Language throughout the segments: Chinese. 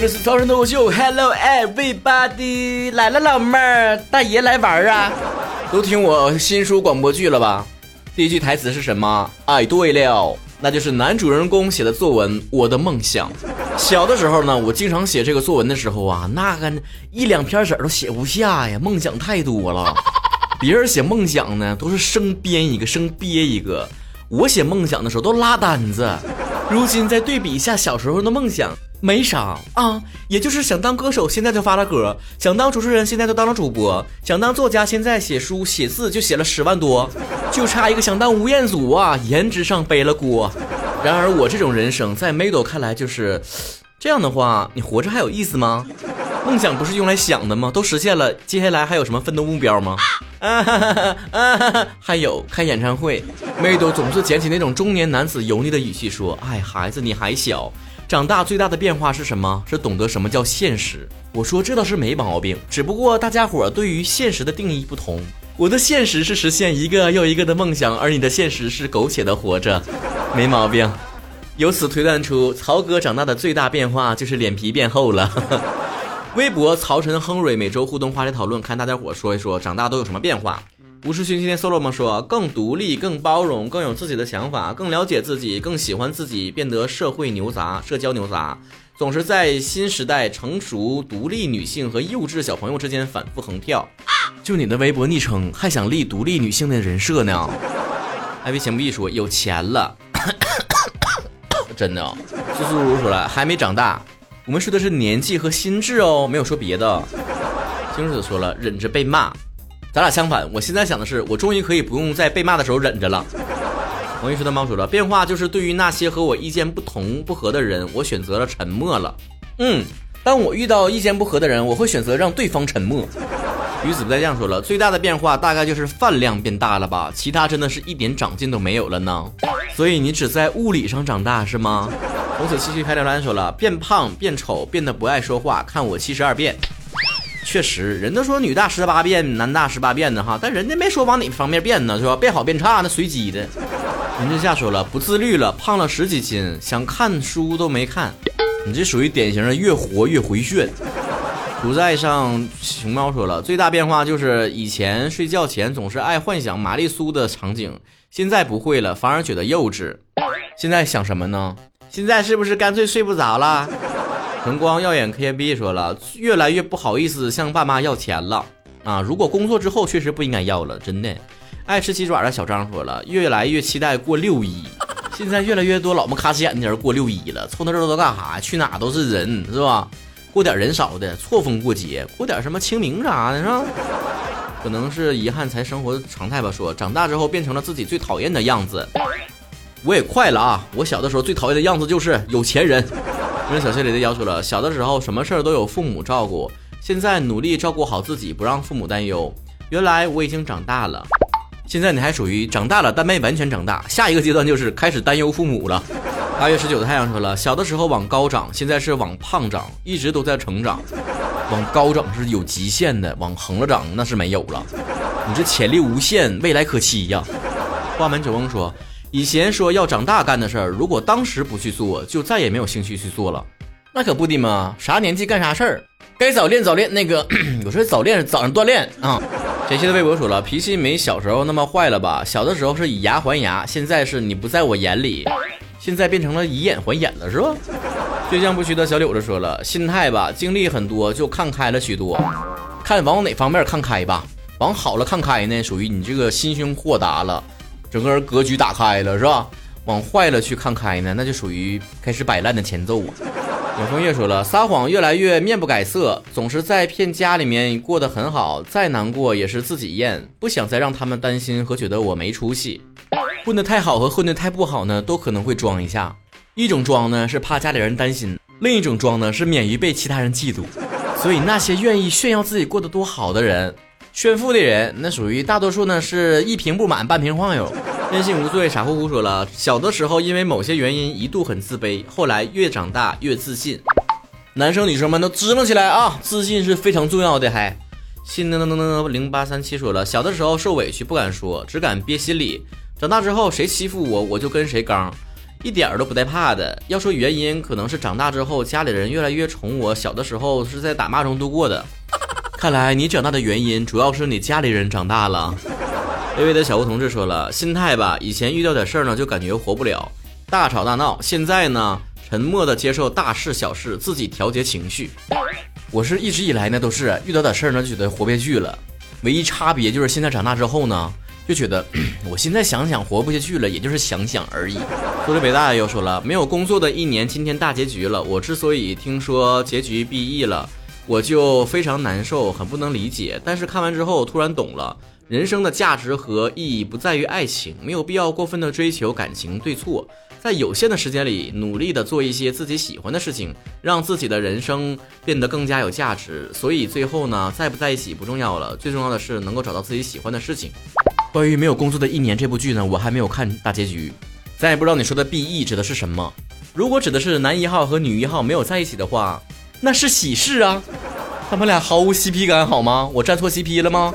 这里是超人脱口秀，Hello everybody，来了老妹儿，大爷来玩儿啊！都听我新书广播剧了吧？第一句台词是什么？哎，对了，那就是男主人公写的作文《我的梦想》。小的时候呢，我经常写这个作文的时候啊，那个一两篇纸都写不下呀，梦想太多了。别人写梦想呢，都是生编一个，生憋一个。我写梦想的时候都拉单子。如今再对比一下小时候的梦想。没啥啊，也就是想当歌手，现在就发了歌；想当主持人，现在就当了主播；想当作家，现在写书写字就写了十万多，就差一个想当吴彦祖啊，颜值上背了锅。然而我这种人生，在 Middle 看来就是这样的话，你活着还有意思吗？梦想不是用来想的吗？都实现了，接下来还有什么奋斗目标吗？啊哈哈啊！还有开演唱会，Middle 总是捡起那种中年男子油腻的语气说：“哎，孩子，你还小。”长大最大的变化是什么？是懂得什么叫现实。我说这倒是没毛病，只不过大家伙对于现实的定义不同。我的现实是实现一个又一个的梦想，而你的现实是苟且的活着，没毛病。由此推断出，曹哥长大的最大变化就是脸皮变厚了。微博曹晨亨瑞每周互动话题讨论，看大家伙说一说长大都有什么变化。吴世勋今天 solo 吗？说更独立、更包容、更有自己的想法、更了解自己、更喜欢自己，变得社会牛杂、社交牛杂，总是在新时代成熟独立女性和幼稚小朋友之间反复横跳。就你的微博昵称，还想立独立女性的人设呢？艾薇钱不易说有钱了，真的。苏苏如说了还没长大，我们说的是年纪和心智哦，没有说别的。金子说了忍着被骂。咱俩相反，我现在想的是，我终于可以不用在被骂的时候忍着了。王一说的猫说了，变化就是对于那些和我意见不同不合的人，我选择了沉默了。嗯，当我遇到意见不合的人，我会选择让对方沉默。鱼子不再这样说了，最大的变化大概就是饭量变大了吧，其他真的是一点长进都没有了呢。所以你只在物理上长大是吗？从此继续开聊兰说了，变胖变丑变得不爱说话，看我七十二变。确实，人都说女大十八变，男大十八变的哈，但人家没说往哪方面变呢，是吧？变好变差那随机的。林志夏说了，不自律了，胖了十几斤，想看书都没看。你这属于典型的越活越回旋。不再上熊猫说了，最大变化就是以前睡觉前总是爱幻想玛丽苏的场景，现在不会了，反而觉得幼稚。现在想什么呢？现在是不是干脆睡不着了？晨光耀眼 K B 说了，越来越不好意思向爸妈要钱了啊！如果工作之后确实不应该要了，真的。爱吃鸡爪的小张说了，越来越期待过六一，现在越来越多老么卡起眼的人过六一了，凑那热闹干啥？去哪都是人，是吧？过点人少的，错峰过节，过点什么清明啥的，是吧？可能是遗憾才生活的常态吧。说长大之后变成了自己最讨厌的样子，我也快了啊！我小的时候最讨厌的样子就是有钱人。因为小谢里的要求了，小的时候什么事儿都有父母照顾，现在努力照顾好自己，不让父母担忧。原来我已经长大了，现在你还属于长大了，但没完全长大。下一个阶段就是开始担忧父母了。八月十九的太阳说了，小的时候往高长，现在是往胖长，一直都在成长。往高长是有极限的，往横了长那是没有了。你这潜力无限，未来可期呀。花门九翁说。以前说要长大干的事儿，如果当时不去做，就再也没有兴趣去做了。那可不的嘛，啥年纪干啥事儿，该早恋早恋。那个，我说早恋早上锻炼啊。前期的微博说了，脾气没小时候那么坏了吧？小的时候是以牙还牙，现在是你不在我眼里，现在变成了以眼还眼了，是吧？倔强不屈的小柳子说了，心态吧，经历很多就看开了许多，看往哪方面看开吧。往好了看开呢，属于你这个心胸豁达了。整个人格局打开了是吧？往坏了去看开呢，那就属于开始摆烂的前奏啊。永风月说了，撒谎越来越面不改色，总是在骗家里面过得很好，再难过也是自己咽，不想再让他们担心和觉得我没出息。混得太好和混得太不好呢，都可能会装一下。一种装呢是怕家里人担心，另一种装呢是免于被其他人嫉妒。所以那些愿意炫耀自己过得多好的人。炫富的人，那属于大多数呢，是一瓶不满半瓶晃悠。任性无罪，傻乎乎说了，小的时候因为某些原因一度很自卑，后来越长大越自信。男生女生们都支棱起来啊，自信是非常重要的。还，新噔噔噔噔零八三七说了，小的时候受委屈不敢说，只敢憋心里。长大之后谁欺负我，我就跟谁刚。一点儿都不带怕的。要说原因，可能是长大之后家里人越来越宠我，小的时候是在打骂中度过的。看来你长大的原因主要是你家里人长大了。微微的小吴同志说了，心态吧，以前遇到点事儿呢就感觉活不了，大吵大闹，现在呢沉默的接受大事小事，自己调节情绪。我是一直以来呢都是遇到点事儿呢就觉得活不下去了，唯一差别就是现在长大之后呢。就觉得 我现在想想活不下去了，也就是想想而已。苏州北大又说了，没有工作的一年，今天大结局了。我之所以听说结局 BE 了，我就非常难受，很不能理解。但是看完之后突然懂了，人生的价值和意义不在于爱情，没有必要过分的追求感情对错，在有限的时间里努力的做一些自己喜欢的事情，让自己的人生变得更加有价值。所以最后呢，在不在一起不重要了，最重要的是能够找到自己喜欢的事情。关于没有工作的一年这部剧呢，我还没有看大结局，咱也不知道你说的 B E 指的是什么。如果指的是男一号和女一号没有在一起的话，那是喜事啊，他们俩毫无 CP 感好吗？我站错 CP 了吗？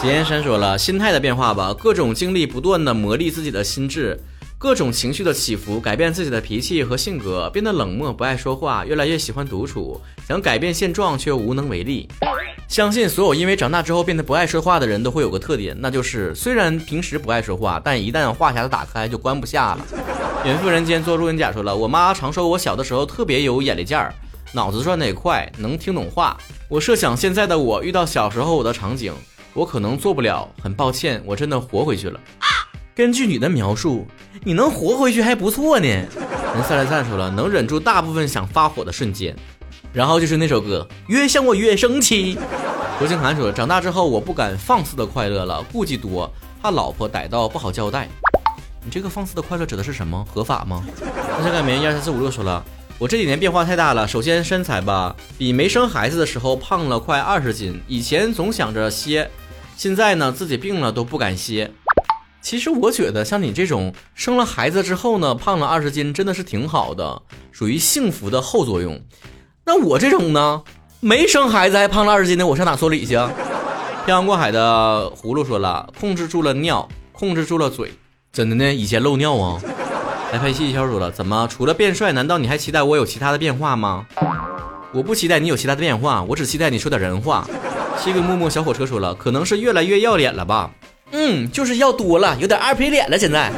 简言山说了，心态的变化吧，各种经历不断的磨砺自己的心智，各种情绪的起伏改变自己的脾气和性格，变得冷漠不爱说话，越来越喜欢独处，想改变现状却无能为力。相信所有因为长大之后变得不爱说话的人都会有个特点，那就是虽然平时不爱说话，但一旦话匣子打开就关不下了。远赴人间做路人甲说了，我妈常说我小的时候特别有眼力劲儿，脑子转得也快，能听懂话。我设想现在的我遇到小时候我的场景，我可能做不了，很抱歉，我真的活回去了。根据你的描述，你能活回去还不错呢。人赛来赞说了，能忍住大部分想发火的瞬间。然后就是那首歌，越想我越生气。罗星涵说：“长大之后，我不敢放肆的快乐了，顾忌多，怕老婆逮到不好交代。”你这个放肆的快乐指的是什么？合法吗？那这个名一二三四五六说了，我这几年变化太大了。首先身材吧，比没生孩子的时候胖了快二十斤。以前总想着歇，现在呢自己病了都不敢歇。其实我觉得像你这种生了孩子之后呢，胖了二十斤真的是挺好的，属于幸福的后作用。那我这种呢，没生孩子还胖了二十斤的，我上哪说理去？漂洋过海的葫芦说了，控制住了尿，控制住了嘴，真的呢？以前漏尿啊？来拍戏，小主了，怎么除了变帅，难道你还期待我有其他的变化吗？我不期待你有其他的变化，我只期待你说点人话。七个木木小火车说了，可能是越来越要脸了吧？嗯，就是要多了，有点二皮脸了。现在